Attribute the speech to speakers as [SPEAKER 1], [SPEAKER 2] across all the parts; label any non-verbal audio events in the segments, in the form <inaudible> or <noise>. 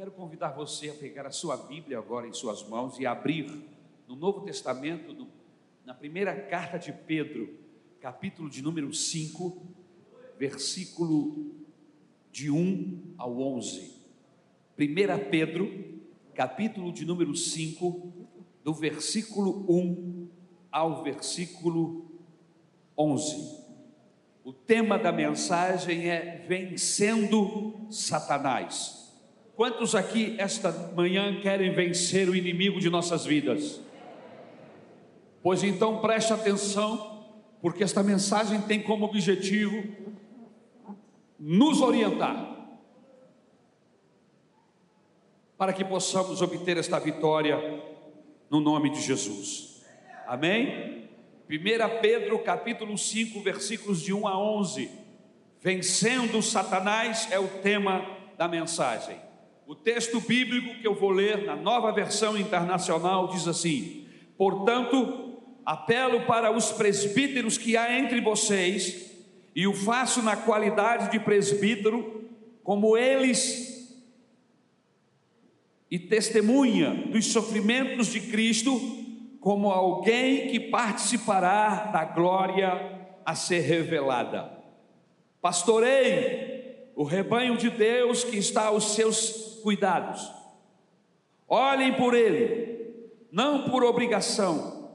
[SPEAKER 1] quero convidar você a pegar a sua Bíblia agora em suas mãos e abrir no Novo Testamento, no, na primeira carta de Pedro, capítulo de número 5, versículo de 1 ao 11. 1 Pedro, capítulo de número 5, do versículo 1 ao versículo 11. O tema da mensagem é Vencendo Satanás. Quantos aqui esta manhã querem vencer o inimigo de nossas vidas? Pois então preste atenção, porque esta mensagem tem como objetivo nos orientar para que possamos obter esta vitória no nome de Jesus. Amém? 1 Pedro capítulo 5, versículos de 1 a 11. Vencendo Satanás é o tema da mensagem. O texto bíblico que eu vou ler na nova versão internacional diz assim: Portanto, apelo para os presbíteros que há entre vocês, e o faço na qualidade de presbítero, como eles, e testemunha dos sofrimentos de Cristo, como alguém que participará da glória a ser revelada. Pastorei o rebanho de Deus que está aos seus cuidados. Olhem por ele, não por obrigação,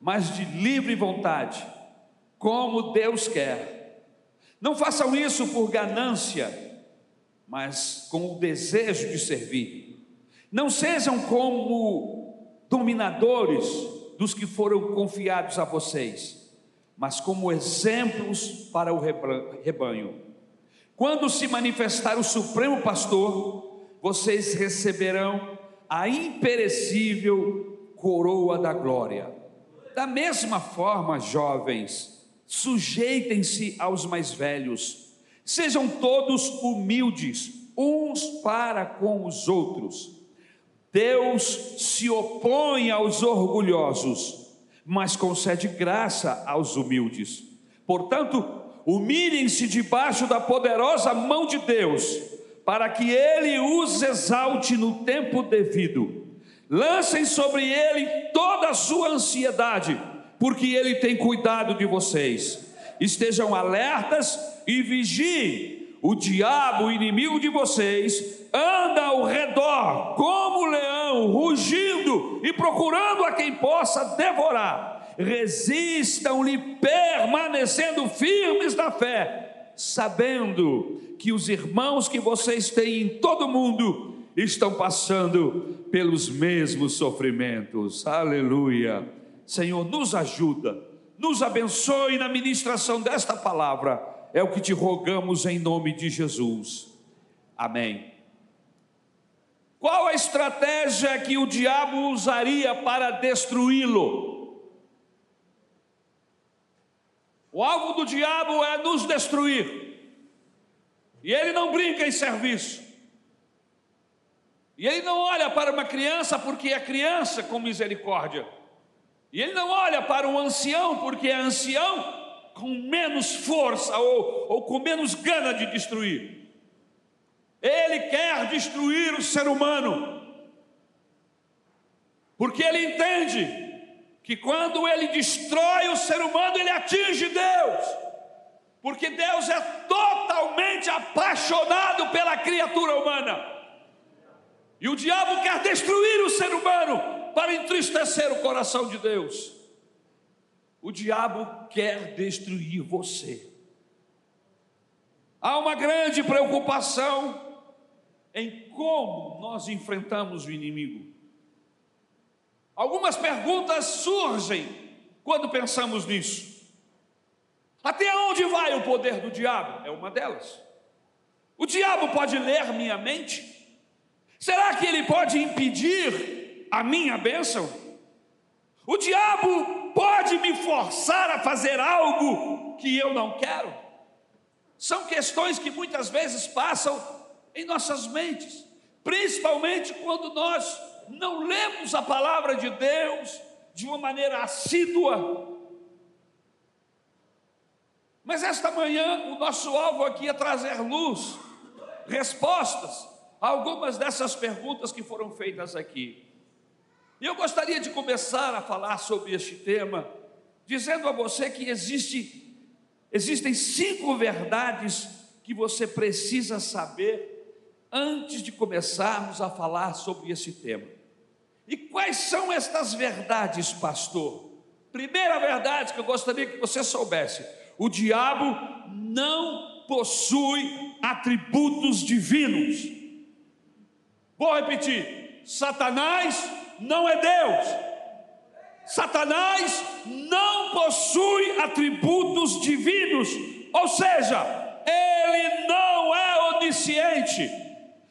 [SPEAKER 1] mas de livre vontade, como Deus quer. Não façam isso por ganância, mas com o desejo de servir. Não sejam como dominadores dos que foram confiados a vocês, mas como exemplos para o rebanho. Quando se manifestar o Supremo Pastor, vocês receberão a imperecível coroa da glória. Da mesma forma, jovens, sujeitem-se aos mais velhos, sejam todos humildes, uns para com os outros. Deus se opõe aos orgulhosos, mas concede graça aos humildes. Portanto, humilhem-se debaixo da poderosa mão de Deus para que ele os exalte no tempo devido. Lancem sobre ele toda a sua ansiedade, porque ele tem cuidado de vocês. Estejam alertas e vigiem. O diabo, o inimigo de vocês, anda ao redor como um leão, rugindo e procurando a quem possa devorar. Resistam-lhe, permanecendo firmes na fé, sabendo que os irmãos que vocês têm em todo o mundo estão passando pelos mesmos sofrimentos. Aleluia. Senhor, nos ajuda, nos abençoe na ministração desta palavra. É o que te rogamos em nome de Jesus. Amém. Qual a estratégia que o diabo usaria para destruí-lo? O alvo do diabo é nos destruir. E ele não brinca em serviço. E ele não olha para uma criança porque é criança com misericórdia. E ele não olha para um ancião porque é ancião com menos força ou, ou com menos gana de destruir. Ele quer destruir o ser humano. Porque ele entende que quando ele destrói o ser humano, ele atinge Deus porque Deus é totalmente apaixonado pela criatura humana. E o diabo quer destruir o ser humano para entristecer o coração de Deus. O diabo quer destruir você. Há uma grande preocupação em como nós enfrentamos o inimigo. Algumas perguntas surgem quando pensamos nisso. Até onde vai o poder do diabo? É uma delas. O diabo pode ler minha mente? Será que ele pode impedir a minha bênção? O diabo pode me forçar a fazer algo que eu não quero? São questões que muitas vezes passam em nossas mentes, principalmente quando nós não lemos a palavra de Deus de uma maneira assídua, mas esta manhã o nosso alvo aqui é trazer luz, respostas algumas dessas perguntas que foram feitas aqui. E eu gostaria de começar a falar sobre este tema, dizendo a você que existe, existem cinco verdades que você precisa saber antes de começarmos a falar sobre esse tema. E quais são estas verdades, pastor? Primeira verdade que eu gostaria que você soubesse: o diabo não possui atributos divinos. Vou repetir: Satanás não é Deus. Satanás não possui atributos divinos, ou seja, ele não é onisciente.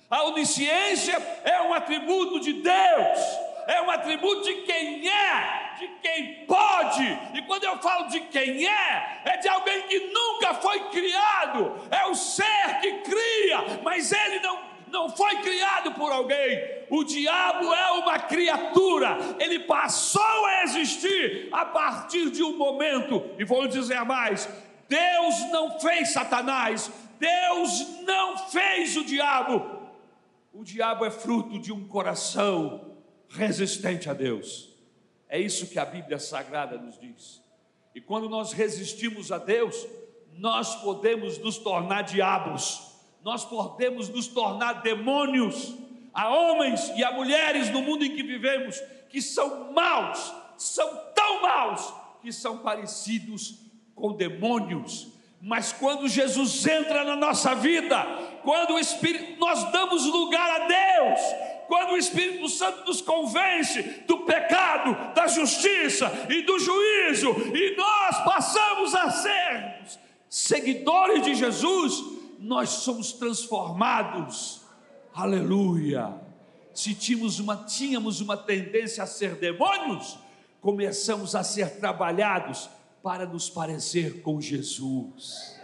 [SPEAKER 1] A onisciência é um atributo de Deus, é um atributo de quem é, de quem pode. E quando eu falo de quem é, é de alguém que nunca foi criado, é o ser que cria, mas ele não não foi criado por alguém. O diabo é uma criatura, ele passou a existir a partir de um momento, e vou dizer mais: Deus não fez Satanás, Deus não fez o diabo. O diabo é fruto de um coração resistente a Deus. É isso que a Bíblia Sagrada nos diz. E quando nós resistimos a Deus, nós podemos nos tornar diabos nós podemos nos tornar demônios. Há homens e há mulheres no mundo em que vivemos que são maus, são tão maus que são parecidos com demônios. Mas quando Jesus entra na nossa vida, quando o Espírito, nós damos lugar a Deus, quando o Espírito Santo nos convence do pecado, da justiça e do juízo, e nós passamos a ser seguidores de Jesus, nós somos transformados. Aleluia. Se tínhamos uma, tínhamos uma tendência a ser demônios, começamos a ser trabalhados para nos parecer com Jesus.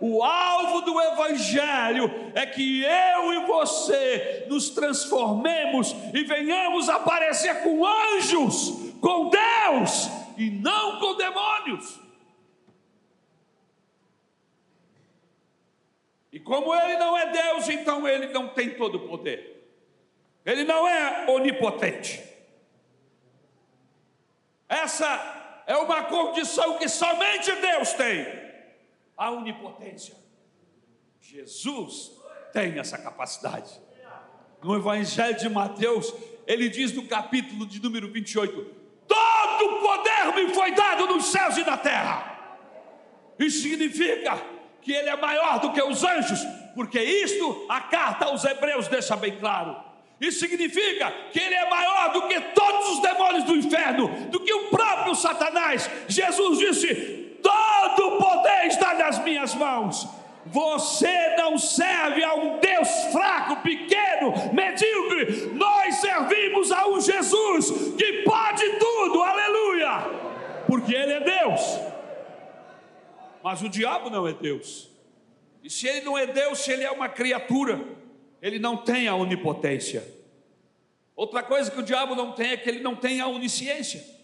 [SPEAKER 1] O alvo do Evangelho é que eu e você nos transformemos e venhamos a parecer com anjos, com Deus e não com demônios. E como ele não é Deus, então ele não tem todo o poder. Ele não é onipotente. Essa é uma condição que somente Deus tem a onipotência. Jesus tem essa capacidade. No Evangelho de Mateus, ele diz no capítulo de número 28: Todo poder me foi dado nos céus e na terra. Isso significa que ele é maior do que os anjos, porque isto a carta aos Hebreus deixa bem claro. Isso significa que ele é maior do que todos os demônios do inferno, do que o próprio Satanás. Jesus disse: Todo o poder está nas minhas mãos. Você não serve a um Deus fraco, pequeno, medíocre. Nós servimos a um Jesus que pode tudo, aleluia, porque Ele é Deus. Mas o diabo não é Deus. E se ele não é Deus, se ele é uma criatura, ele não tem a onipotência. Outra coisa que o diabo não tem é que ele não tem a onisciência.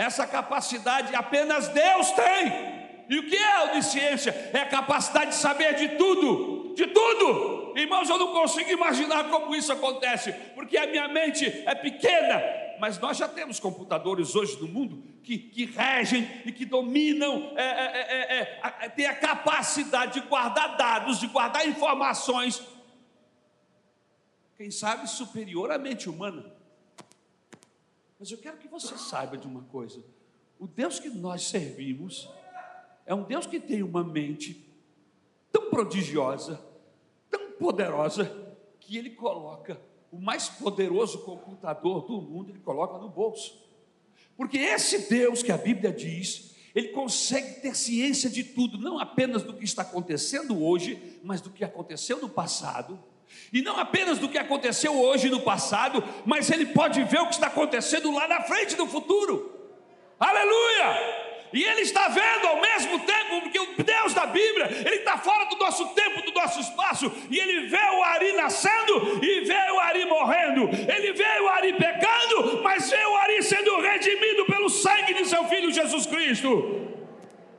[SPEAKER 1] Essa capacidade apenas Deus tem. E o que é a onisciência? É a capacidade de saber de tudo, de tudo. Irmãos, eu não consigo imaginar como isso acontece, porque a minha mente é pequena, mas nós já temos computadores hoje no mundo que, que regem e que dominam, é, é, é, têm a capacidade de guardar dados, de guardar informações, quem sabe superior à mente humana. Mas eu quero que você saiba de uma coisa: o Deus que nós servimos é um Deus que tem uma mente tão prodigiosa, tão poderosa, que Ele coloca o mais poderoso computador do mundo, ele coloca no bolso. Porque esse Deus que a Bíblia diz, ele consegue ter ciência de tudo, não apenas do que está acontecendo hoje, mas do que aconteceu no passado. E não apenas do que aconteceu hoje no passado, mas ele pode ver o que está acontecendo lá na frente no futuro. Aleluia! E ele está vendo ao mesmo tempo, porque o Deus da Bíblia, ele está fora do nosso tempo, do nosso espaço, e ele vê o Ari nascendo e vê o Ari morrendo. Ele vê o Ari pecando, mas vê o Ari sendo redimido pelo sangue de seu filho Jesus Cristo.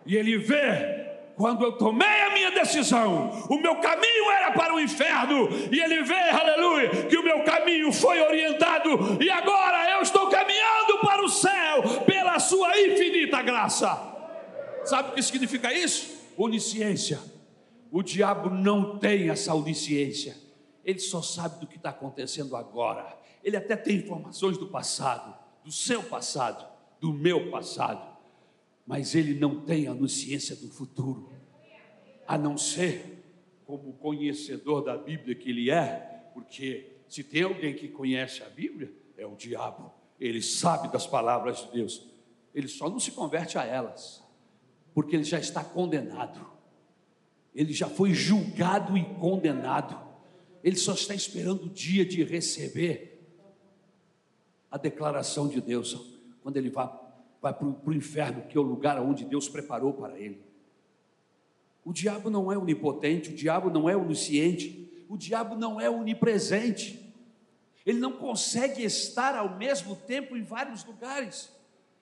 [SPEAKER 1] E ele vê quando eu tomei a minha decisão, o meu caminho era para o inferno, e ele vê, aleluia, que o meu caminho foi orientado, e agora eu estou caminhando para o céu, pela sua infinita graça. Sabe o que significa isso? Onisciência. O diabo não tem essa onisciência, ele só sabe do que está acontecendo agora. Ele até tem informações do passado, do seu passado, do meu passado, mas ele não tem a onisciência do futuro, a não ser como conhecedor da Bíblia que ele é, porque se tem alguém que conhece a Bíblia, é o diabo. Ele sabe das palavras de Deus, ele só não se converte a elas, porque ele já está condenado, ele já foi julgado e condenado, ele só está esperando o dia de receber a declaração de Deus, quando ele vai, vai para o inferno, que é o lugar onde Deus preparou para ele. O diabo não é onipotente, o diabo não é onisciente, o diabo não é onipresente. Ele não consegue estar ao mesmo tempo em vários lugares.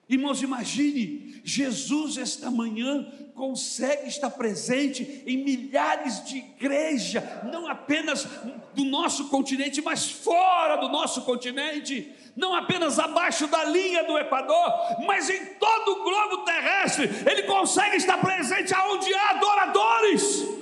[SPEAKER 1] Irmãos, imagine, Jesus esta manhã consegue estar presente em milhares de igrejas, não apenas do nosso continente, mas fora do nosso continente, não apenas abaixo da linha do Equador, mas em todo o globo terrestre, ele consegue estar presente aonde há adoradores.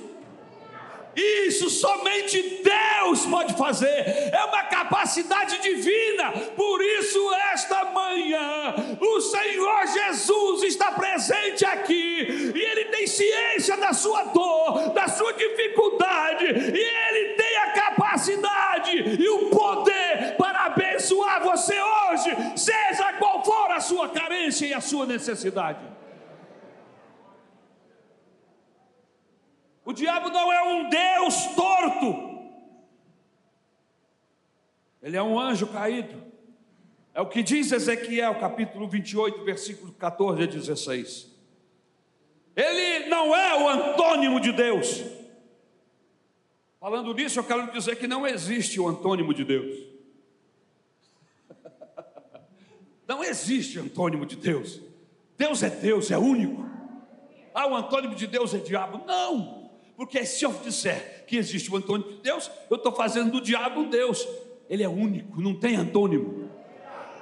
[SPEAKER 1] Isso somente Deus pode fazer, é uma capacidade divina. Por isso, esta manhã, o Senhor Jesus está presente aqui, e Ele tem ciência da sua dor, da sua dificuldade, e Ele tem a capacidade e o poder para abençoar você hoje, seja qual for a sua carência e a sua necessidade. O diabo não é um Deus torto, ele é um anjo caído. É o que diz Ezequiel, capítulo 28, versículo 14 a 16. Ele não é o antônimo de Deus. Falando nisso, eu quero dizer que não existe o antônimo de Deus. Não existe antônimo de Deus. Deus é Deus, é único. Ah, o antônimo de Deus é diabo. Não. Porque se eu disser que existe o antônimo de Deus, eu estou fazendo do diabo um Deus. Ele é único, não tem antônimo.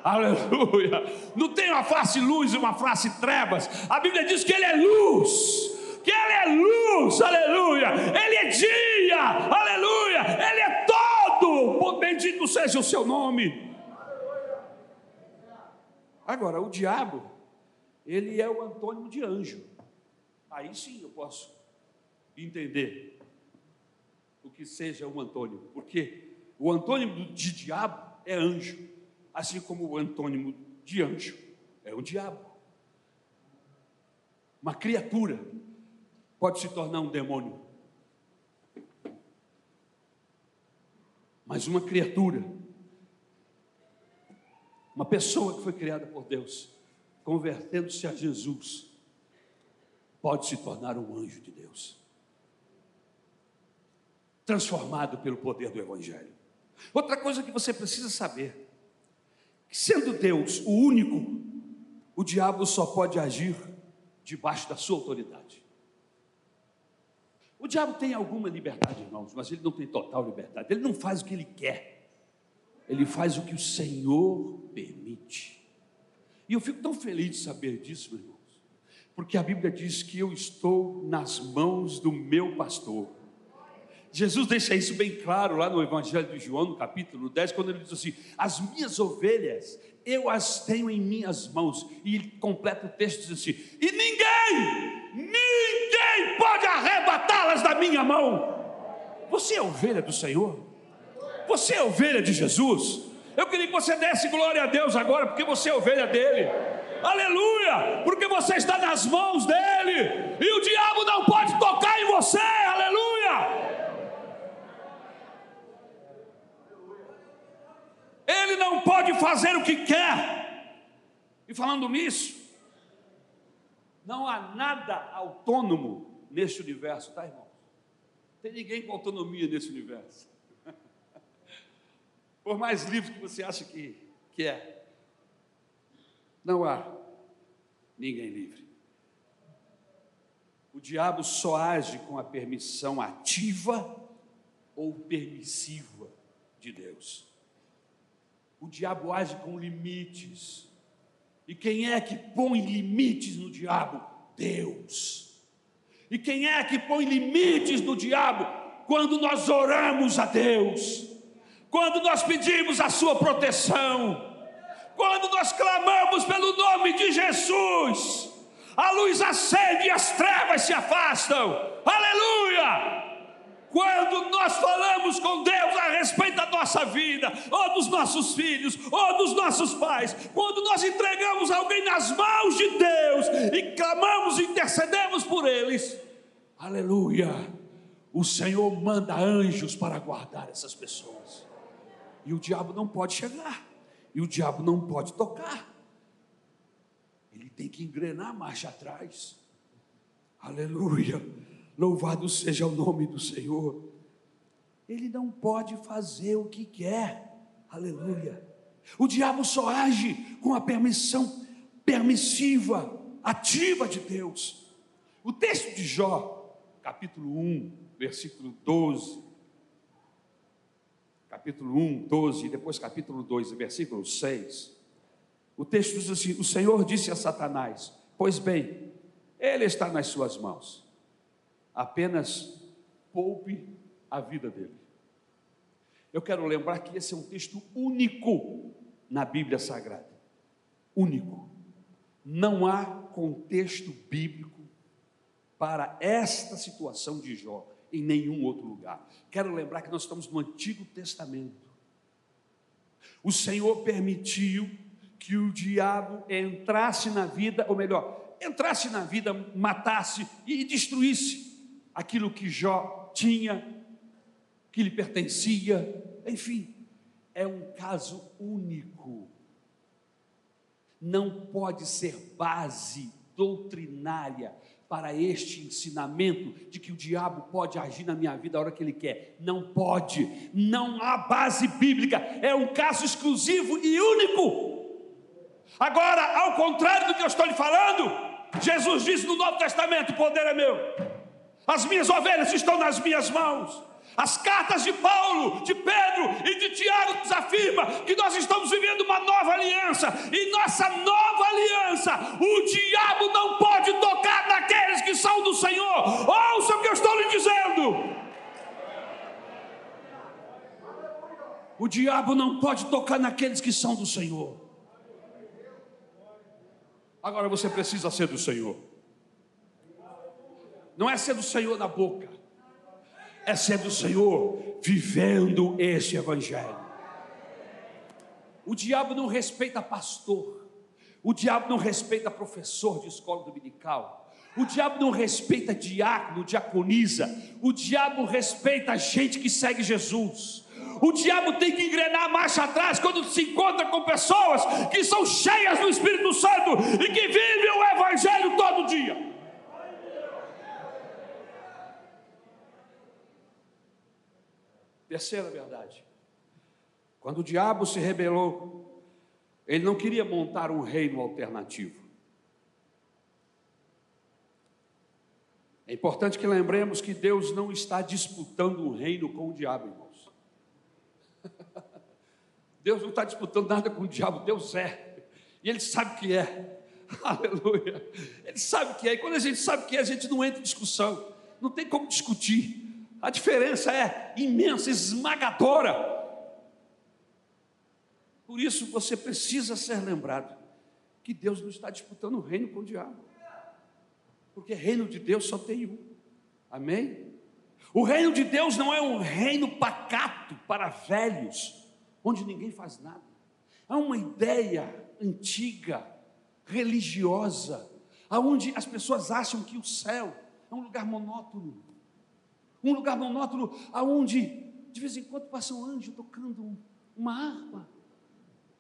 [SPEAKER 1] Aleluia. Não tem uma face luz e uma face trevas. A Bíblia diz que ele é luz. Que ele é luz, aleluia. Ele é dia, aleluia. Ele é todo. Bendito seja o seu nome. Agora, o diabo, ele é o antônimo de anjo. Aí sim eu posso entender o que seja um antônimo, porque o antônimo de diabo é anjo, assim como o antônimo de anjo é um diabo. Uma criatura pode se tornar um demônio, mas uma criatura, uma pessoa que foi criada por Deus, convertendo-se a Jesus, pode se tornar um anjo de Deus transformado pelo poder do Evangelho. Outra coisa que você precisa saber: que sendo Deus o único, o diabo só pode agir debaixo da sua autoridade. O diabo tem alguma liberdade, irmãos, mas ele não tem total liberdade. Ele não faz o que ele quer, ele faz o que o Senhor permite. E eu fico tão feliz de saber disso, meus irmãos, porque a Bíblia diz que eu estou nas mãos do meu pastor Jesus deixa isso bem claro lá no Evangelho de João, no capítulo 10, quando ele diz assim: As minhas ovelhas, eu as tenho em minhas mãos. E ele completa o texto diz assim: E ninguém, ninguém pode arrebatá-las da minha mão. Você é ovelha do Senhor? Você é ovelha de Jesus? Eu queria que você desse glória a Deus agora, porque você é ovelha dele. Aleluia! Porque você está nas mãos dele. E o diabo não pode tocar em você. Aleluia! Ele não pode fazer o que quer. E falando nisso, não há nada autônomo neste universo, tá, irmão? Tem ninguém com autonomia nesse universo. Por mais livre que você acha que, que é, não há ninguém livre. O diabo só age com a permissão ativa ou permissiva de Deus. O diabo age com limites. E quem é que põe limites no diabo? Deus. E quem é que põe limites no diabo? Quando nós oramos a Deus, quando nós pedimos a Sua proteção, quando nós clamamos pelo nome de Jesus a luz acende e as trevas se afastam. Aleluia! Quando nós falamos com Deus a respeito da nossa vida, ou dos nossos filhos, ou dos nossos pais, quando nós entregamos alguém nas mãos de Deus e clamamos e intercedemos por eles, aleluia, o Senhor manda anjos para guardar essas pessoas, e o diabo não pode chegar, e o diabo não pode tocar tem que engrenar a marcha atrás. Aleluia. Louvado seja o nome do Senhor. Ele não pode fazer o que quer. Aleluia. O diabo só age com a permissão permissiva, ativa de Deus. O texto de Jó, capítulo 1, versículo 12. Capítulo 1, 12, e depois capítulo 2, versículo 6 o texto diz assim: O Senhor disse a Satanás: Pois bem, ele está nas suas mãos, apenas poupe a vida dele. Eu quero lembrar que esse é um texto único na Bíblia Sagrada. Único. Não há contexto bíblico para esta situação de Jó em nenhum outro lugar. Quero lembrar que nós estamos no Antigo Testamento. O Senhor permitiu que o diabo entrasse na vida, ou melhor, entrasse na vida, matasse e destruísse aquilo que Jó tinha, que lhe pertencia, enfim, é um caso único. Não pode ser base doutrinária para este ensinamento de que o diabo pode agir na minha vida a hora que ele quer. Não pode, não há base bíblica, é um caso exclusivo e único. Agora, ao contrário do que eu estou lhe falando, Jesus disse no Novo Testamento: o poder é meu, as minhas ovelhas estão nas minhas mãos. As cartas de Paulo, de Pedro e de Tiago nos que nós estamos vivendo uma nova aliança e nossa nova aliança, o diabo não pode tocar naqueles que são do Senhor. Ouça o que eu estou lhe dizendo. O diabo não pode tocar naqueles que são do Senhor. Agora você precisa ser do Senhor. Não é ser do Senhor na boca, é ser do Senhor vivendo esse Evangelho. O diabo não respeita pastor, o diabo não respeita professor de escola dominical, o diabo não respeita diácono, diaconisa, o diabo respeita a gente que segue Jesus. O diabo tem que engrenar a marcha atrás quando se encontra com pessoas que são cheias do Espírito Santo e que vivem o Evangelho todo dia. Terceira verdade: quando o diabo se rebelou, ele não queria montar um reino alternativo. É importante que lembremos que Deus não está disputando um reino com o diabo, irmão. <laughs> Deus não está disputando nada com o diabo, Deus é. E Ele sabe que é. <laughs> Aleluia. Ele sabe que é. E quando a gente sabe que é, a gente não entra em discussão. Não tem como discutir. A diferença é imensa, esmagadora. Por isso você precisa ser lembrado que Deus não está disputando o reino com o diabo. Porque reino de Deus só tem um. Amém? O reino de Deus não é um reino pacato para velhos, onde ninguém faz nada. É uma ideia antiga, religiosa, aonde as pessoas acham que o céu é um lugar monótono. Um lugar monótono aonde de vez em quando passa um anjo tocando uma harpa.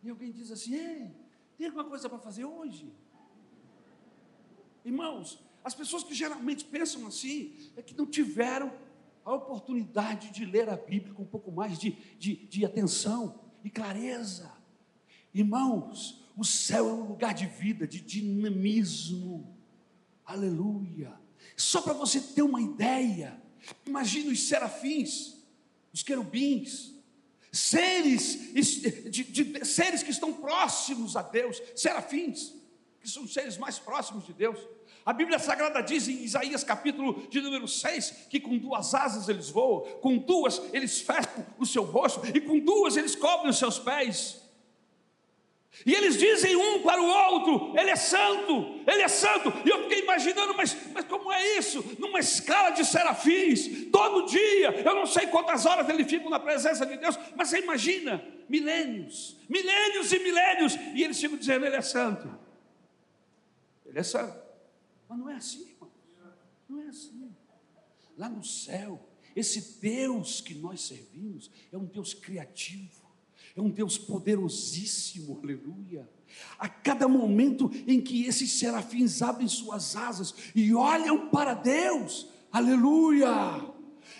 [SPEAKER 1] E alguém diz assim: "Ei, tem alguma coisa para fazer hoje?" Irmãos, as pessoas que geralmente pensam assim é que não tiveram a oportunidade de ler a Bíblia com um pouco mais de, de, de atenção e clareza. Irmãos, o céu é um lugar de vida, de dinamismo. Aleluia. Só para você ter uma ideia, imagine os serafins, os querubins, seres, de, de, seres que estão próximos a Deus, serafins, que são os seres mais próximos de Deus. A Bíblia Sagrada diz em Isaías capítulo de número 6 que com duas asas eles voam, com duas eles fecham o seu rosto e com duas eles cobrem os seus pés. E eles dizem um para o outro: Ele é santo, Ele é santo. E eu fiquei imaginando, mas, mas como é isso? Numa escala de serafins, todo dia, eu não sei quantas horas eles ficam na presença de Deus, mas você imagina, milênios, milênios e milênios, e eles ficam dizendo: Ele é santo, Ele é santo. Mas não é assim, irmão, não é assim. Lá no céu, esse Deus que nós servimos é um Deus criativo é um Deus poderosíssimo, aleluia. A cada momento em que esses serafins abrem suas asas e olham para Deus, aleluia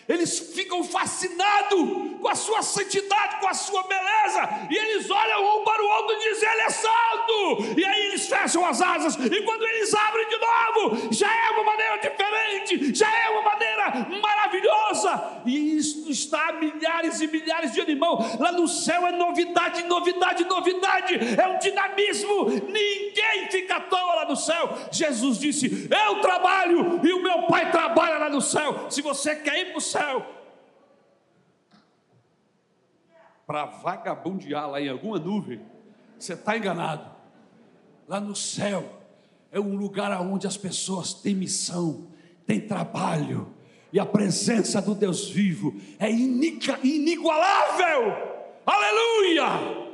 [SPEAKER 1] eles ficam fascinados com a sua santidade, com a sua beleza, e eles olham um para o outro e dizem: Ele é santo, e aí eles fecham as asas, e quando eles abrem de novo, já é uma maneira diferente, já é uma maneira maravilhosa, e isso está a milhares e milhares de animais. Lá no céu é novidade, novidade, novidade, é um dinamismo, ninguém fica à toa lá no céu. Jesus disse: Eu trabalho e o meu Pai trabalha lá no céu. Se você quer ir para o céu, céu. Para vagabundear lá em alguma nuvem, você está enganado. Lá no céu é um lugar onde as pessoas têm missão, têm trabalho, e a presença do Deus vivo é inigualável. Aleluia!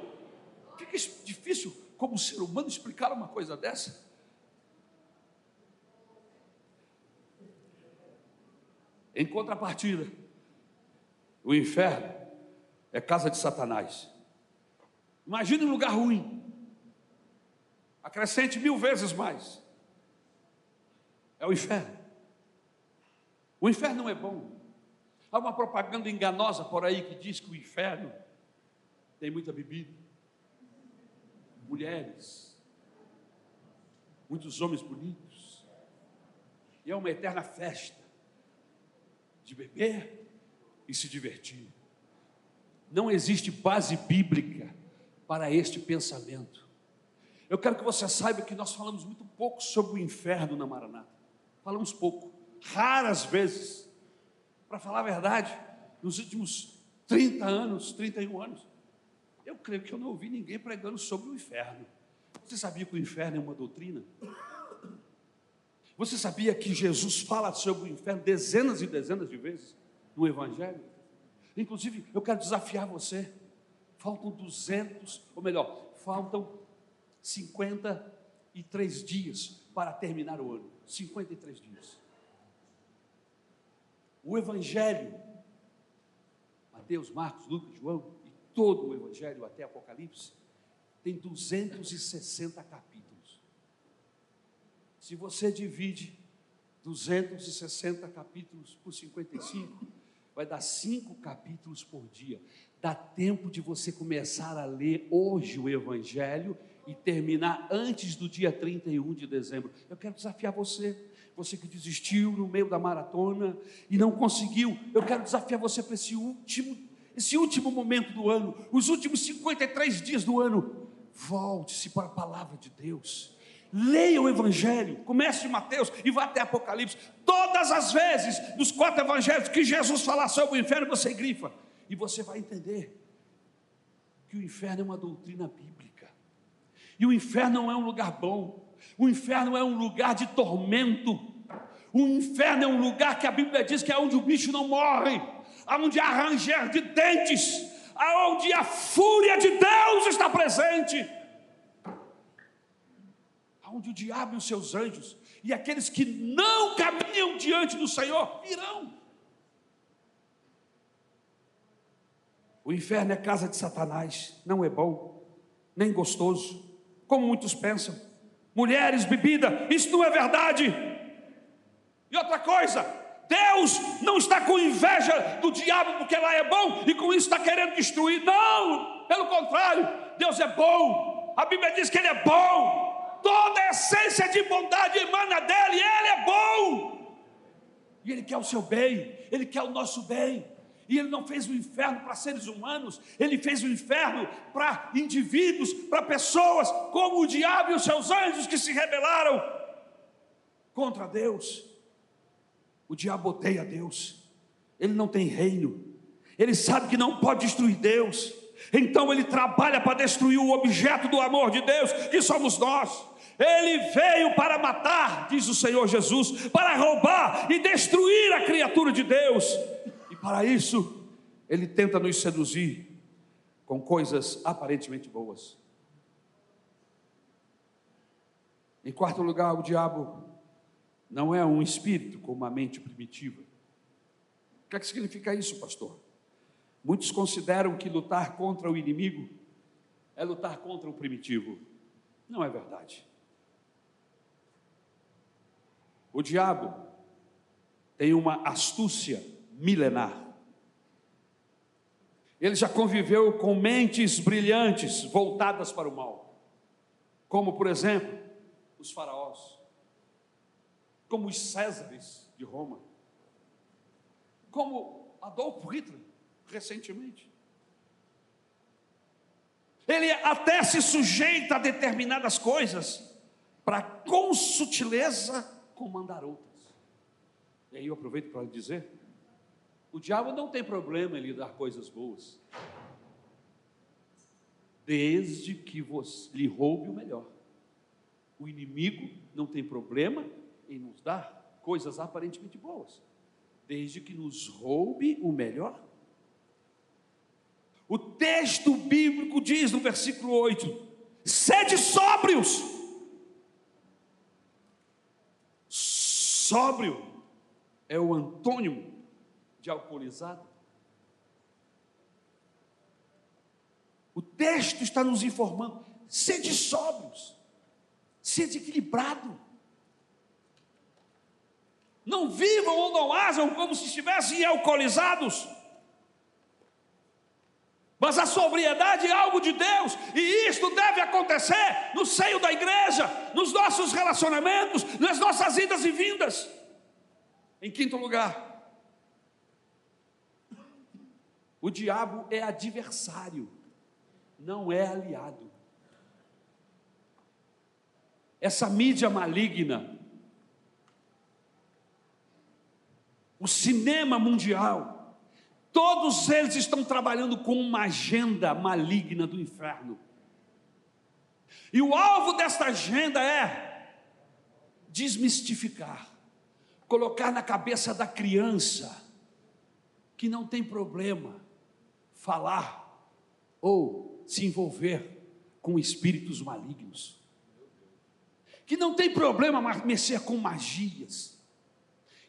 [SPEAKER 1] Fica difícil como ser humano explicar uma coisa dessa. Em contrapartida, o inferno é casa de Satanás. Imagine um lugar ruim. Acrescente mil vezes mais. É o inferno. O inferno não é bom. Há uma propaganda enganosa por aí que diz que o inferno tem muita bebida, mulheres, muitos homens bonitos, e é uma eterna festa de beber e se divertir. Não existe base bíblica para este pensamento. Eu quero que você saiba que nós falamos muito pouco sobre o inferno na Maranata. Falamos pouco, raras vezes. Para falar a verdade, nos últimos 30 anos, 31 anos, eu creio que eu não ouvi ninguém pregando sobre o inferno. Você sabia que o inferno é uma doutrina? Você sabia que Jesus fala sobre o inferno dezenas e dezenas de vezes no Evangelho? Inclusive, eu quero desafiar você. Faltam 200, ou melhor, faltam 53 dias para terminar o ano. 53 dias. O Evangelho, Mateus, Marcos, Lucas, João e todo o Evangelho até Apocalipse, tem 260 capítulos. Se você divide 260 capítulos por 55, vai dar cinco capítulos por dia. Dá tempo de você começar a ler hoje o Evangelho e terminar antes do dia 31 de dezembro. Eu quero desafiar você, você que desistiu no meio da maratona e não conseguiu. Eu quero desafiar você para esse último, esse último momento do ano, os últimos 53 dias do ano. Volte-se para a palavra de Deus leia o Evangelho, comece de Mateus e vá até Apocalipse. Todas as vezes, nos quatro evangelhos que Jesus falar sobre o inferno, você grifa, e você vai entender que o inferno é uma doutrina bíblica, e o inferno não é um lugar bom, o inferno é um lugar de tormento, o inferno é um lugar que a Bíblia diz que é onde o bicho não morre, onde há ranger de dentes, aonde a fúria de Deus está presente onde o diabo e os seus anjos e aqueles que não caminham diante do Senhor virão. O inferno é casa de Satanás, não é bom, nem gostoso, como muitos pensam. Mulheres, bebida, isso não é verdade. E outra coisa, Deus não está com inveja do diabo porque lá é bom e com isso está querendo destruir. Não, pelo contrário, Deus é bom. A Bíblia diz que Ele é bom toda a essência de bondade emana dele, ele é bom. E Ele quer o seu bem, Ele quer o nosso bem. E Ele não fez o inferno para seres humanos, Ele fez o inferno para indivíduos, para pessoas, como o diabo e os seus anjos que se rebelaram contra Deus. O diabo odeia Deus, ele não tem reino, ele sabe que não pode destruir Deus, então ele trabalha para destruir o objeto do amor de Deus, que somos nós. Ele veio para matar, diz o Senhor Jesus, para roubar e destruir a criatura de Deus. E para isso, ele tenta nos seduzir com coisas aparentemente boas. Em quarto lugar, o diabo não é um espírito com uma mente primitiva. O que, é que significa isso, pastor? Muitos consideram que lutar contra o inimigo é lutar contra o primitivo. Não é verdade. O diabo tem uma astúcia milenar. Ele já conviveu com mentes brilhantes voltadas para o mal, como por exemplo, os faraós, como os Césares de Roma, como Adolfo Hitler, recentemente. Ele até se sujeita a determinadas coisas para com sutileza comandar outras. E aí eu aproveito para dizer: o diabo não tem problema em lhe dar coisas boas, desde que você lhe roube o melhor. O inimigo não tem problema em nos dar coisas aparentemente boas, desde que nos roube o melhor. O texto bíblico diz no versículo 8: sede sóbrios. Sóbrio é o antônimo de alcoolizado. O texto está nos informando: sede sóbrios, sede equilibrado. Não vivam ou não ajam como se estivessem alcoolizados. Mas a sobriedade é algo de Deus, e isto deve acontecer no seio da igreja, nos nossos relacionamentos, nas nossas idas e vindas. Em quinto lugar, o diabo é adversário, não é aliado. Essa mídia maligna, o cinema mundial, Todos eles estão trabalhando com uma agenda maligna do inferno. E o alvo desta agenda é desmistificar, colocar na cabeça da criança que não tem problema falar ou se envolver com espíritos malignos. Que não tem problema mexer com magias.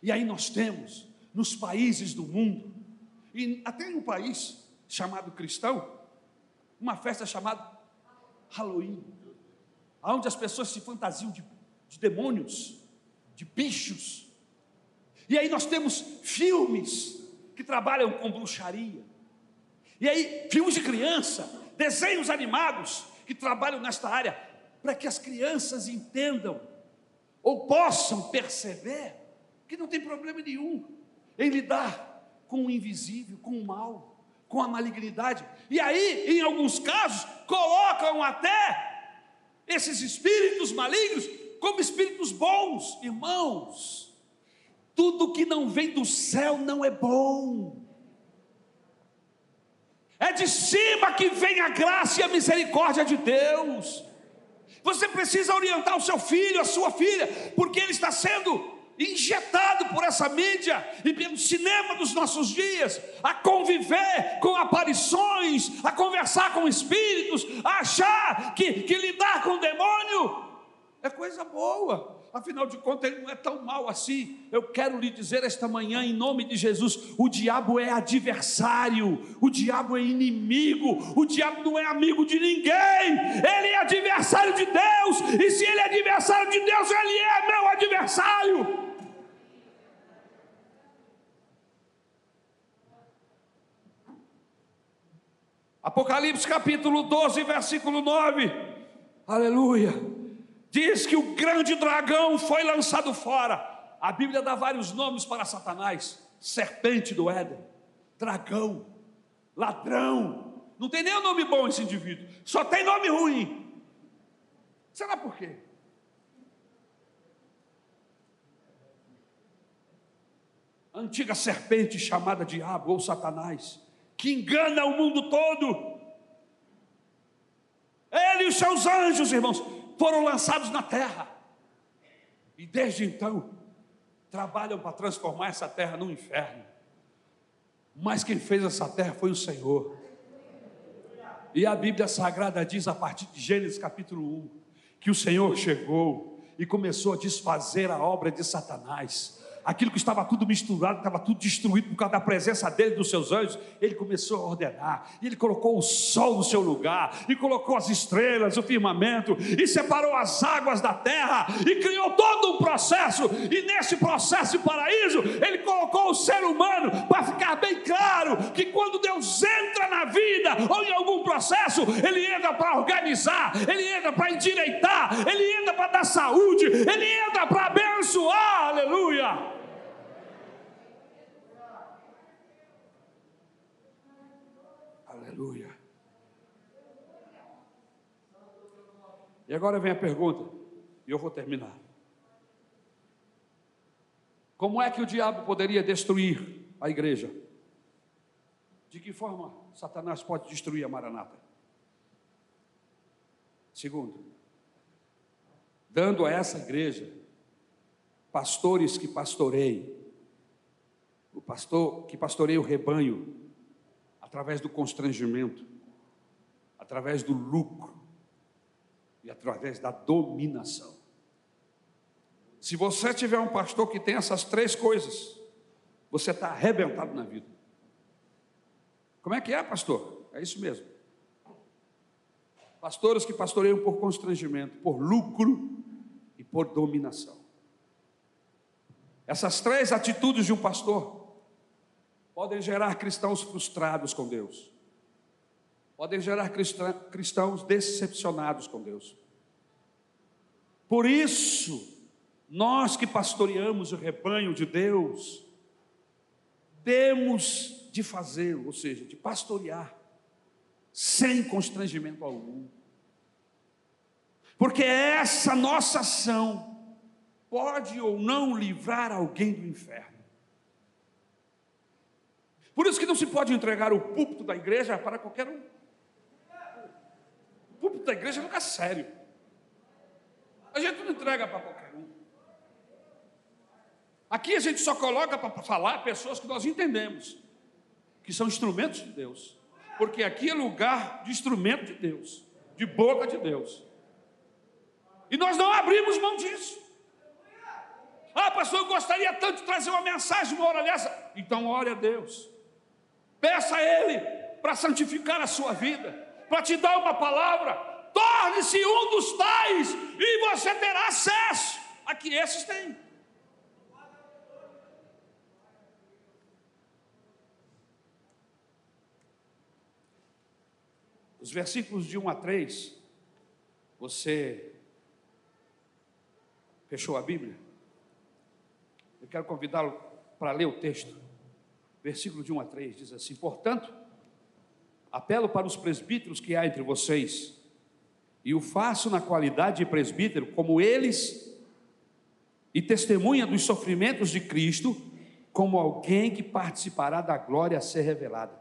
[SPEAKER 1] E aí nós temos nos países do mundo e até em um país chamado cristão, uma festa chamada Halloween, onde as pessoas se fantasiam de, de demônios, de bichos. E aí nós temos filmes que trabalham com bruxaria. E aí, filmes de criança, desenhos animados que trabalham nesta área, para que as crianças entendam ou possam perceber que não tem problema nenhum em lidar com o invisível, com o mal, com a malignidade. E aí, em alguns casos, colocam até esses espíritos malignos como espíritos bons, irmãos. Tudo que não vem do céu não é bom. É de cima que vem a graça e a misericórdia de Deus. Você precisa orientar o seu filho, a sua filha, porque ele está sendo injetado por essa mídia e pelo cinema dos nossos dias, a conviver com aparições, a conversar com espíritos, a achar que, que lidar com o demônio é coisa boa. Afinal de contas, ele não é tão mal assim. Eu quero lhe dizer esta manhã, em nome de Jesus: o diabo é adversário, o diabo é inimigo, o diabo não é amigo de ninguém, ele é adversário de Deus, e se ele é adversário de Deus, ele é meu adversário. Apocalipse capítulo 12, versículo 9. Aleluia. Diz que o grande dragão foi lançado fora, A Bíblia dá vários nomes para Satanás: serpente do Éden, dragão, ladrão. Não tem o nome bom esse indivíduo, só tem nome ruim. Será por quê? A antiga serpente chamada diabo ou Satanás, que engana o mundo todo. Ele e os seus anjos, irmãos, foram lançados na terra. E desde então, trabalham para transformar essa terra num inferno. Mas quem fez essa terra foi o Senhor. E a Bíblia Sagrada diz, a partir de Gênesis capítulo 1, que o Senhor chegou e começou a desfazer a obra de Satanás aquilo que estava tudo misturado, estava tudo destruído por causa da presença dele, dos seus anjos, ele começou a ordenar, e ele colocou o sol no seu lugar, e colocou as estrelas, o firmamento, e separou as águas da terra, e criou todo um processo, e nesse processo de paraíso, ele colocou o ser humano, para ficar bem claro, que quando Deus entra na vida, ou em algum processo, ele entra para organizar, ele entra para endireitar, ele entra para dar saúde, ele entra para abençoar, aleluia. Aleluia. E agora vem a pergunta, e eu vou terminar. Como é que o diabo poderia destruir a igreja? De que forma Satanás pode destruir a Maranata? Segundo, dando a essa igreja pastores que pastoreiem, o pastor que pastoreia o rebanho, através do constrangimento, através do lucro e através da dominação. Se você tiver um pastor que tem essas três coisas, você está arrebentado na vida. Como é que é, pastor? É isso mesmo. Pastores que pastoreiam por constrangimento, por lucro e por dominação. Essas três atitudes de um pastor podem gerar cristãos frustrados com Deus, podem gerar cristãos decepcionados com Deus. Por isso, nós que pastoreamos o rebanho de Deus, temos de fazer, ou seja, de pastorear, sem constrangimento algum. Porque essa nossa ação pode ou não livrar alguém do inferno. Por isso que não se pode entregar o púlpito da igreja para qualquer um. O púlpito da igreja é lugar sério. A gente não entrega para qualquer um. Aqui a gente só coloca para falar pessoas que nós entendemos, que são instrumentos de Deus. Porque aqui é lugar de instrumento de Deus, de boca de Deus. E nós não abrimos mão disso. Ah, pastor, eu gostaria tanto de trazer uma mensagem uma hora dessa. Então, ore a Deus. Peça a Ele para santificar a sua vida, para te dar uma palavra. Torne-se um dos tais e você terá acesso a que esses têm. Os versículos de 1 a 3, você fechou a Bíblia? Eu quero convidá-lo para ler o texto versículo de 1 a 3 diz assim: Portanto, apelo para os presbíteros que há entre vocês, e o faço na qualidade de presbítero, como eles, e testemunha dos sofrimentos de Cristo, como alguém que participará da glória a ser revelada.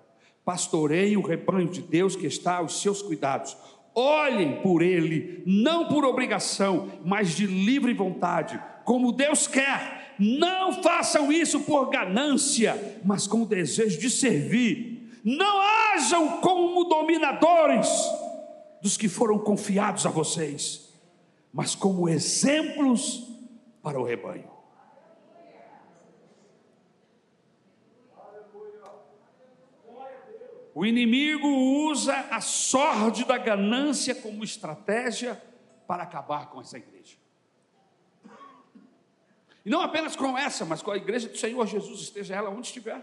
[SPEAKER 1] Pastoreiem o rebanho de Deus que está aos seus cuidados. Olhem por ele, não por obrigação, mas de livre vontade, como Deus quer não façam isso por ganância, mas com o desejo de servir. Não hajam como dominadores dos que foram confiados a vocês, mas como exemplos para o rebanho. O inimigo usa a sorte da ganância como estratégia para acabar com essa igreja. E não apenas com essa, mas com a igreja do Senhor Jesus, esteja ela onde estiver.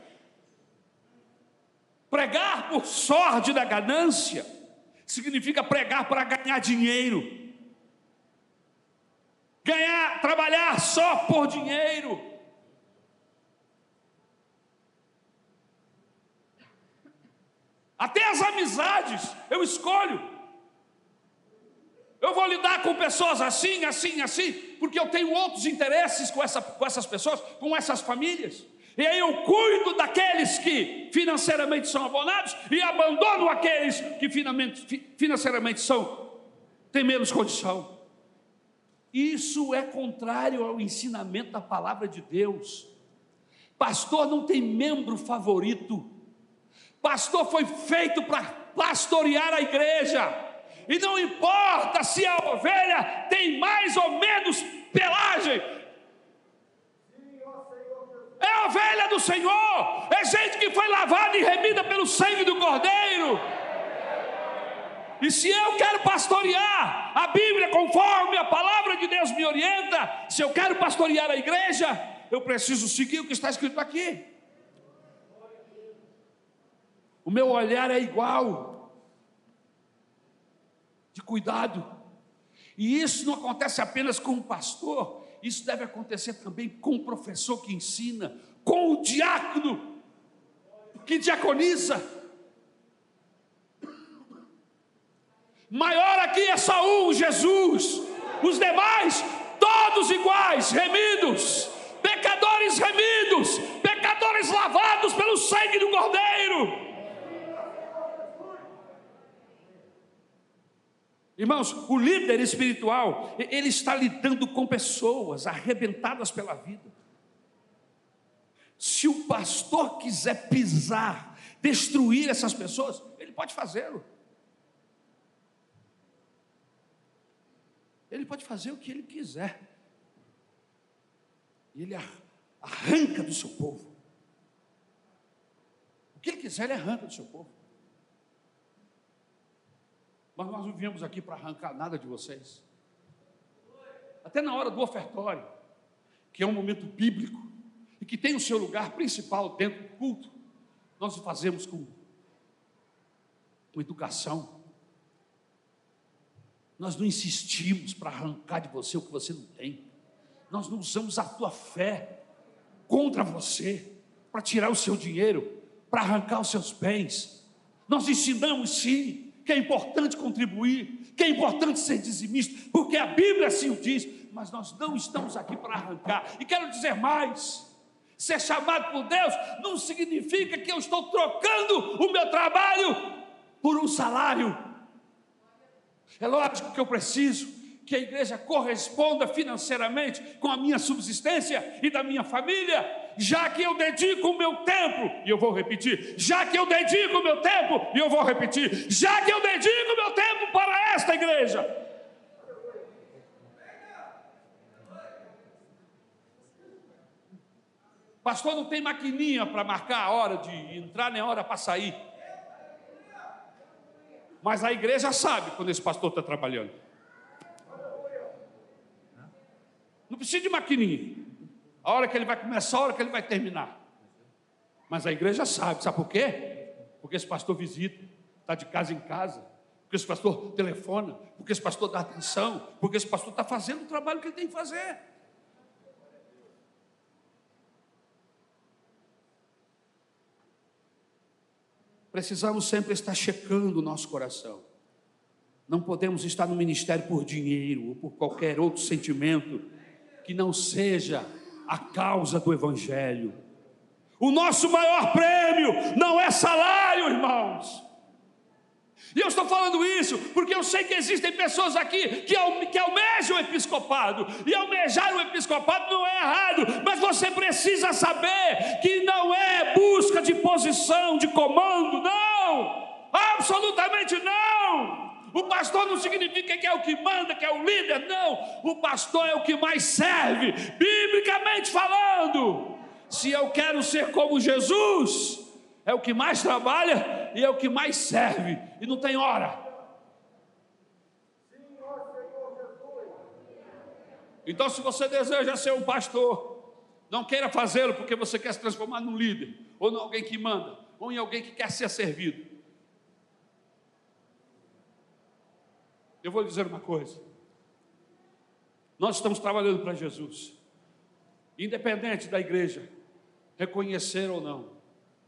[SPEAKER 1] Pregar por sorte da ganância significa pregar para ganhar dinheiro. Ganhar, trabalhar só por dinheiro. Até as amizades eu escolho. Eu vou lidar com pessoas assim, assim, assim, porque eu tenho outros interesses com, essa, com essas pessoas, com essas famílias. E aí eu cuido daqueles que financeiramente são abonados e abandono aqueles que financeiramente são têm menos condição. Isso é contrário ao ensinamento da palavra de Deus. Pastor não tem membro favorito. Pastor foi feito para pastorear a igreja. E não importa se a ovelha tem mais ou menos pelagem. É ovelha do Senhor. É gente que foi lavada e remida pelo sangue do Cordeiro. E se eu quero pastorear a Bíblia conforme a palavra de Deus me orienta, se eu quero pastorear a igreja, eu preciso seguir o que está escrito aqui. O meu olhar é igual, de cuidado. E isso não acontece apenas com o pastor, isso deve acontecer também com o professor que ensina, com o diácono que diaconiza. Maior aqui é um, Jesus. Os demais, todos iguais, remidos, pecadores remidos, pecadores lavados pelo sangue do Cordeiro. Irmãos, o líder espiritual, ele está lidando com pessoas arrebentadas pela vida. Se o pastor quiser pisar, destruir essas pessoas, ele pode fazê-lo. Ele pode fazer o que ele quiser. E ele arranca do seu povo. O que ele quiser, ele arranca do seu povo. Mas nós não viemos aqui para arrancar nada de vocês. Até na hora do ofertório, que é um momento bíblico e que tem o seu lugar principal dentro do culto, nós o fazemos com, com educação, nós não insistimos para arrancar de você o que você não tem. Nós não usamos a tua fé contra você para tirar o seu dinheiro, para arrancar os seus bens. Nós ensinamos sim que é importante contribuir, que é importante ser dizimista, porque a Bíblia assim o diz, mas nós não estamos aqui para arrancar. E quero dizer mais: ser chamado por Deus não significa que eu estou trocando o meu trabalho por um salário. É lógico que eu preciso que a igreja corresponda financeiramente com a minha subsistência e da minha família, já que eu dedico o meu tempo, e eu vou repetir, já que eu dedico o meu tempo, e eu vou repetir, já que eu dedico o meu tempo para esta igreja. Pastor, não tem maquininha para marcar a hora de entrar nem a hora para sair. Mas a igreja sabe quando esse pastor está trabalhando. Não precisa de maquininha. A hora que ele vai começar, a hora que ele vai terminar. Mas a igreja sabe, sabe por quê? Porque esse pastor visita, está de casa em casa, porque esse pastor telefona, porque esse pastor dá atenção, porque esse pastor está fazendo o trabalho que ele tem que fazer. Precisamos sempre estar checando o nosso coração. Não podemos estar no ministério por dinheiro ou por qualquer outro sentimento que não seja a causa do Evangelho. O nosso maior prêmio não é salário, irmãos. E eu estou falando isso porque eu sei que existem pessoas aqui que, almejam o episcopado, e almejar o episcopado não é errado, mas você precisa saber que não é busca de posição, de comando, não, absolutamente não. O pastor não significa que é o que manda, que é o líder, não. O pastor é o que mais serve, biblicamente falando. Se eu quero ser como Jesus, é o que mais trabalha e é o que mais serve, e não tem hora. Então, se você deseja ser um pastor, não queira fazê-lo porque você quer se transformar num líder, ou em alguém que manda, ou em alguém que quer ser servido. Eu vou dizer uma coisa: nós estamos trabalhando para Jesus, independente da igreja reconhecer ou não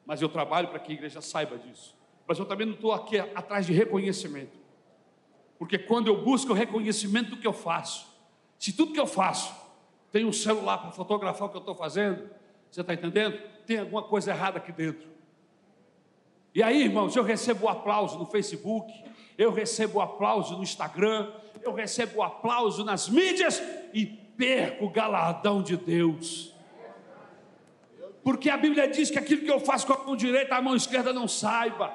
[SPEAKER 1] mas eu trabalho para que a igreja saiba disso. mas eu também não estou aqui atrás de reconhecimento. Porque quando eu busco o reconhecimento do que eu faço, se tudo que eu faço tem um celular para fotografar o que eu estou fazendo, você está entendendo? Tem alguma coisa errada aqui dentro. E aí, irmãos, eu recebo aplauso no Facebook, eu recebo aplauso no Instagram, eu recebo aplauso nas mídias e perco o galardão de Deus. Porque a Bíblia diz que aquilo que eu faço com a mão direita, a mão esquerda não saiba.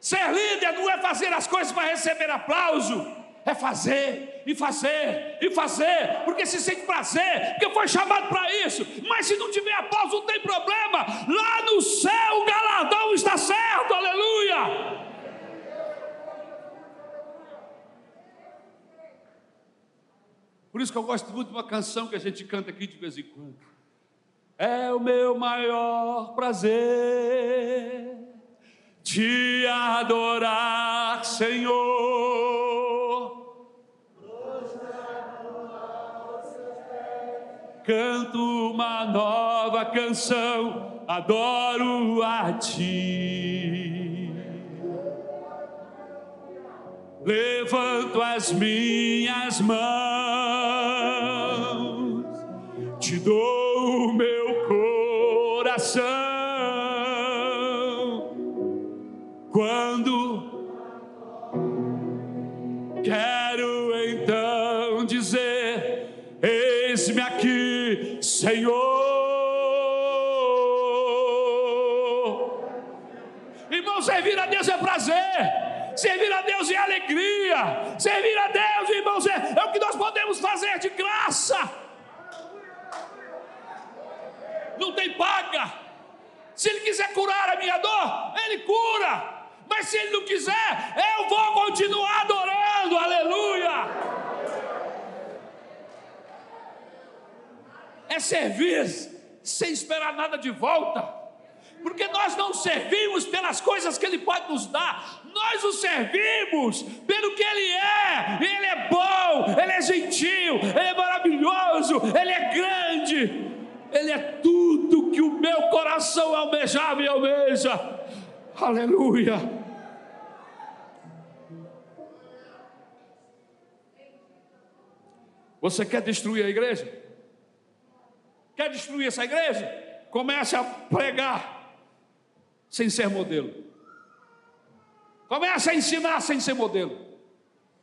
[SPEAKER 1] Ser líder não é fazer as coisas para receber aplauso, é fazer e fazer e fazer, porque se sente prazer, porque foi chamado para isso. Mas se não tiver aplauso, não tem problema. Lá no céu o galardão está certo, aleluia. Por isso que eu gosto muito de uma canção que a gente canta aqui de vez em quando. É o meu maior prazer te adorar, Senhor. Canto uma nova canção, adoro a ti. Levanto as minhas mãos te dou o meu coração. Quando quero então dizer: Eis-me aqui, Senhor. Irmão, servir a Deus é prazer. Servir a Deus é alegria. Servir a Deus, irmãos, é, é o que nós podemos fazer de graça tem paga. Se Ele quiser curar a minha dor, Ele cura. Mas se Ele não quiser, eu vou continuar adorando, aleluia. É servir sem esperar nada de volta porque nós não servimos pelas coisas que Ele pode nos dar, nós o servimos pelo que Ele é. Ele é bom, Ele é gentil, Ele é maravilhoso, Ele é grande. Ele é tudo que o meu coração almejava e almeja. Aleluia. Você quer destruir a igreja? Quer destruir essa igreja? Comece a pregar sem ser modelo. Comece a ensinar sem ser modelo.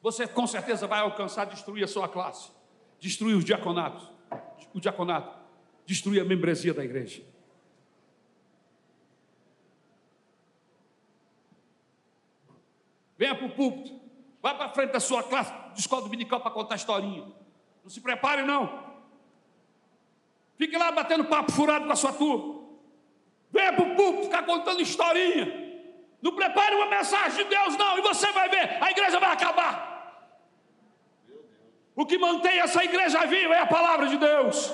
[SPEAKER 1] Você com certeza vai alcançar destruir a sua classe, destruir os diaconatos, o diaconato destruir a membresia da igreja. Venha para o púlpito, vá para frente da sua classe de escola dominical para contar historinha. Não se prepare, não. Fique lá batendo papo furado com a sua turma. Venha para o púlpito ficar contando historinha. Não prepare uma mensagem de Deus, não, e você vai ver, a igreja vai acabar. O que mantém essa igreja viva é a palavra de Deus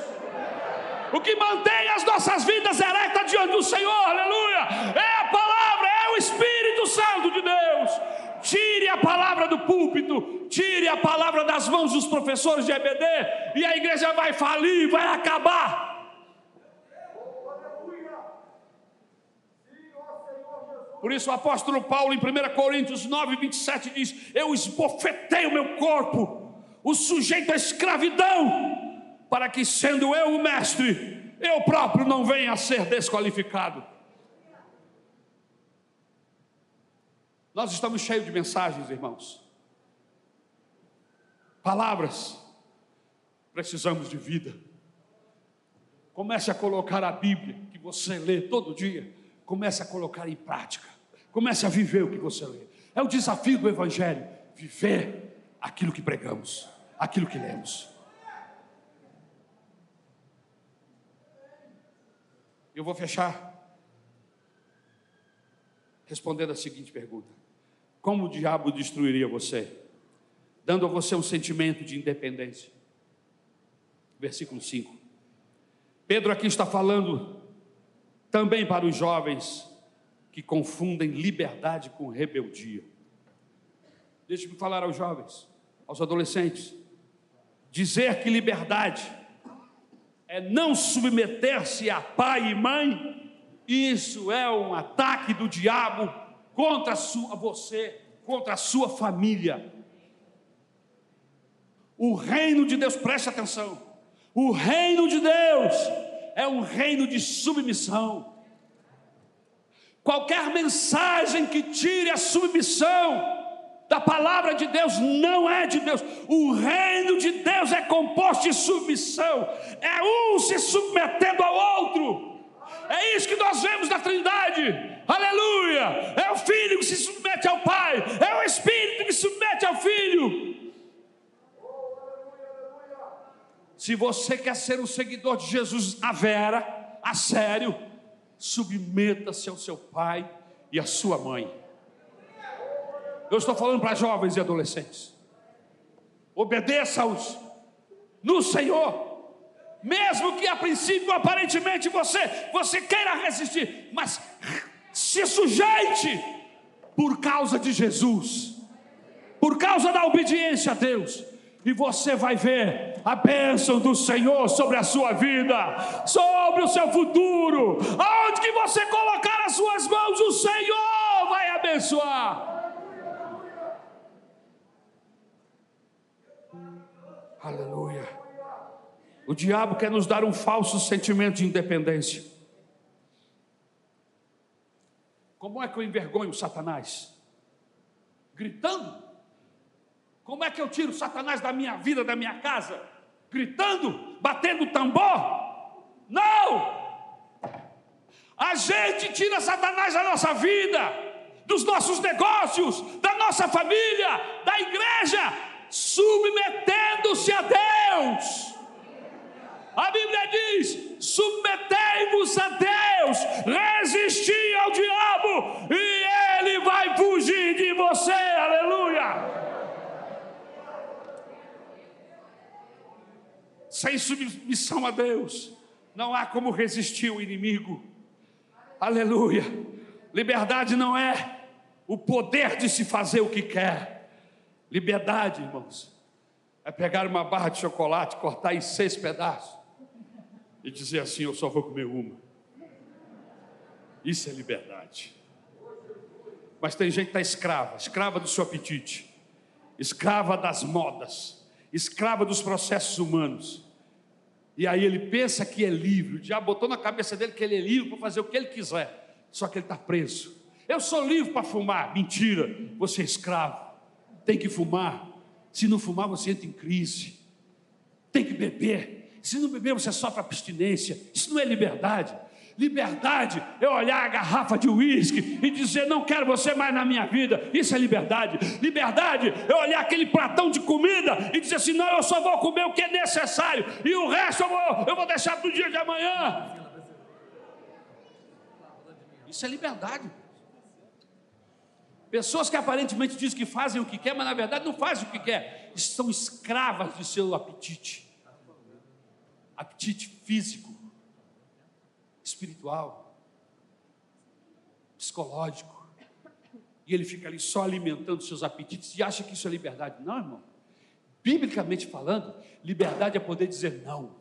[SPEAKER 1] o que mantém as nossas vidas eretas diante do Senhor, aleluia, é a palavra, é o Espírito Santo de Deus. Tire a palavra do púlpito, tire a palavra das mãos dos professores de EBD, e a igreja vai falir, vai acabar. Por isso o apóstolo Paulo, em 1 Coríntios 9, 27, diz: Eu esbofetei o meu corpo, o sujeito à escravidão, para que, sendo eu o mestre, eu próprio não venha a ser desqualificado. Nós estamos cheios de mensagens, irmãos, palavras, precisamos de vida. Comece a colocar a Bíblia que você lê todo dia, comece a colocar em prática, comece a viver o que você lê. É o desafio do Evangelho: viver aquilo que pregamos, aquilo que lemos. Eu vou fechar respondendo a seguinte pergunta: Como o diabo destruiria você? Dando a você um sentimento de independência. Versículo 5. Pedro aqui está falando também para os jovens que confundem liberdade com rebeldia. Deixe-me falar aos jovens, aos adolescentes. Dizer que liberdade é não submeter-se a pai e mãe Isso é um ataque do diabo contra sua, você, contra a sua família. O reino de Deus, preste atenção. O reino de Deus é um reino de submissão. Qualquer mensagem que tire a submissão da palavra de Deus não é de Deus. O reino de Deus é composto de submissão. É um se submetendo ao outro. É isso que nós vemos na Trindade. Aleluia! É o filho que se submete ao Pai. É o Espírito que se submete ao Filho. Se você quer ser um seguidor de Jesus a vera, a sério, submeta-se ao seu pai e à sua mãe. Eu estou falando para jovens e adolescentes. Obedeça-os no Senhor. Mesmo que a princípio aparentemente você você queira resistir, mas se sujeite por causa de Jesus. Por causa da obediência a Deus e você vai ver a bênção do Senhor sobre a sua vida, sobre o seu futuro. Aonde que você colocar as suas mãos, o Senhor vai abençoar. Aleluia. O diabo quer nos dar um falso sentimento de independência. Como é que eu envergonho Satanás? Gritando? Como é que eu tiro Satanás da minha vida, da minha casa? Gritando? Batendo tambor? Não! A gente tira Satanás da nossa vida, dos nossos negócios, da nossa família, da igreja, submetendo-se a Deus. A Bíblia diz: submetei-vos a Deus, resisti ao diabo, e ele vai fugir de você, aleluia. Sem submissão a Deus, não há como resistir o inimigo, aleluia. Liberdade não é o poder de se fazer o que quer. Liberdade, irmãos, é pegar uma barra de chocolate, cortar em seis pedaços e dizer assim: Eu só vou comer uma. Isso é liberdade. Mas tem gente que está escrava, escrava do seu apetite, escrava das modas, escrava dos processos humanos. E aí ele pensa que é livre, o diabo botou na cabeça dele que ele é livre para fazer o que ele quiser, só que ele está preso. Eu sou livre para fumar, mentira, você é escravo tem que fumar. Se não fumar, você entra em crise. Tem que beber. Se não beber, você sofre abstinência. Isso não é liberdade. Liberdade é olhar a garrafa de uísque e dizer: Não quero você mais na minha vida. Isso é liberdade. Liberdade é olhar aquele platão de comida e dizer assim: Não, eu só vou comer o que é necessário e o resto eu vou, eu vou deixar para o dia de amanhã. Isso é liberdade. Pessoas que aparentemente dizem que fazem o que quer, mas na verdade não fazem o que quer. Estão escravas de seu apetite. Apetite físico, espiritual, psicológico. E ele fica ali só alimentando seus apetites e acha que isso é liberdade. Não, irmão. Biblicamente falando, liberdade é poder dizer não.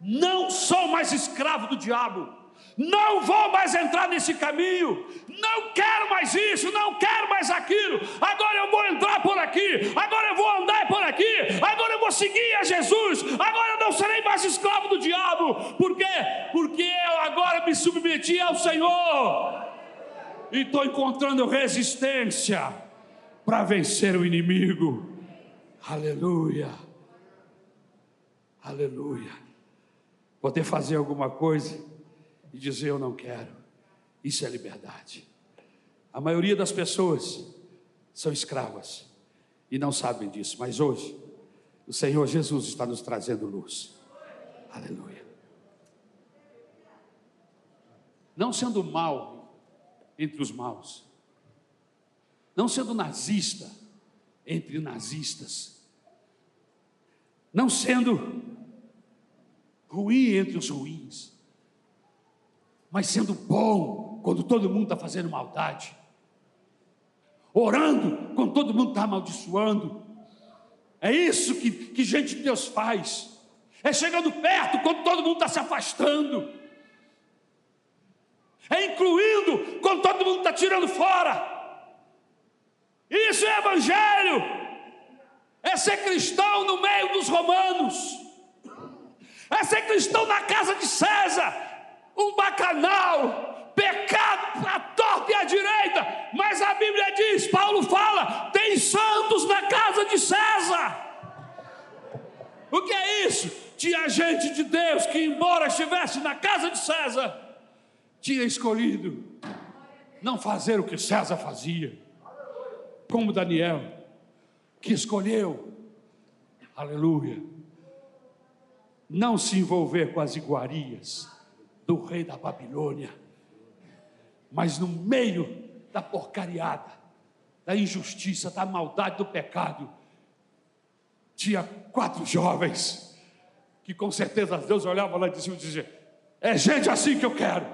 [SPEAKER 1] Não sou mais escravo do diabo não vou mais entrar nesse caminho, não quero mais isso, não quero mais aquilo, agora eu vou entrar por aqui, agora eu vou andar por aqui, agora eu vou seguir a Jesus, agora eu não serei mais escravo do diabo, por quê? Porque eu agora me submeti ao Senhor. E estou encontrando resistência para vencer o inimigo, aleluia, aleluia, poder fazer alguma coisa e dizer eu não quero. Isso é liberdade. A maioria das pessoas são escravas e não sabem disso, mas hoje o Senhor Jesus está nos trazendo luz. Aleluia. Não sendo mal entre os maus, não sendo nazista entre nazistas, não sendo ruim entre os ruins, mas sendo bom quando todo mundo está fazendo maldade, orando quando todo mundo está amaldiçoando. É isso que, que gente de Deus faz. É chegando perto quando todo mundo está se afastando. é incluindo quando todo mundo está tirando fora. Isso é evangelho, é ser cristão no meio dos romanos, é ser cristão na casa de César, um bacanal, pecado à torta e à direita, mas a Bíblia diz, Paulo fala, tem santos na casa de César. O que é isso? Tinha gente de Deus que, embora estivesse na casa de César, tinha escolhido não fazer o que César fazia, como Daniel, que escolheu, aleluia, não se envolver com as iguarias do rei da Babilônia, mas no meio da porcariada, da injustiça, da maldade, do pecado, tinha quatro jovens que com certeza Deus olhava lá e dizia: É gente assim que eu quero,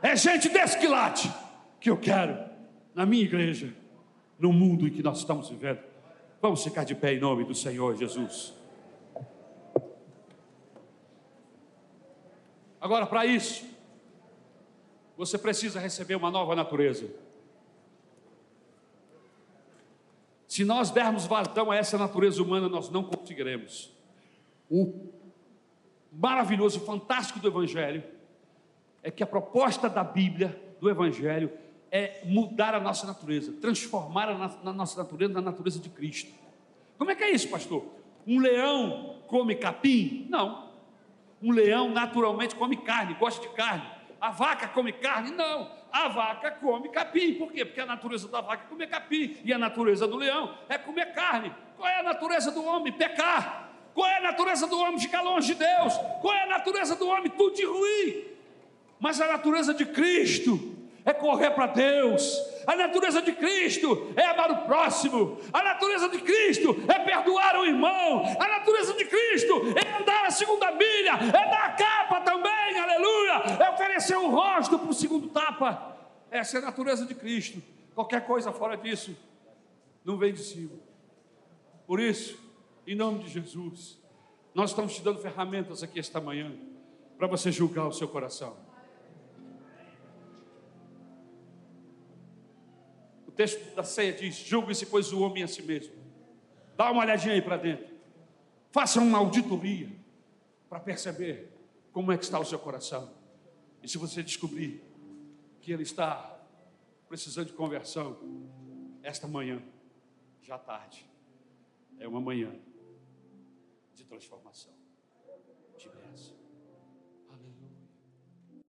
[SPEAKER 1] é gente desse quilate que eu quero na minha igreja, no mundo em que nós estamos vivendo. Vamos ficar de pé em nome do Senhor Jesus. Agora, para isso, você precisa receber uma nova natureza. Se nós dermos vazão a essa natureza humana, nós não conseguiremos. O maravilhoso, fantástico do Evangelho é que a proposta da Bíblia, do Evangelho, é mudar a nossa natureza, transformar a nossa natureza na natureza de Cristo. Como é que é isso, pastor? Um leão come capim? Não. Um leão naturalmente come carne, gosta de carne. A vaca come carne? Não. A vaca come capim. Por quê? Porque a natureza da vaca é comer capim. E a natureza do leão é comer carne. Qual é a natureza do homem? Pecar. Qual é a natureza do homem? Ficar longe de Deus. Qual é a natureza do homem? Tudo de ruim. Mas a natureza de Cristo é correr para Deus. A natureza de Cristo é amar o próximo. A natureza de Cristo é perdoar o irmão. A natureza de Cristo é andar a segunda milha, é dar a capa também, aleluia. É oferecer o rosto para o segundo tapa. Essa é a natureza de Cristo. Qualquer coisa fora disso não vem de cima. Por isso, em nome de Jesus, nós estamos te dando ferramentas aqui esta manhã para você julgar o seu coração. Texto da ceia diz: julgue-se, pois, o homem a si mesmo. Dá uma olhadinha aí para dentro. Faça uma auditoria para perceber como é que está o seu coração. E se você descobrir que ele está precisando de conversão, esta manhã, já tarde, é uma manhã de transformação.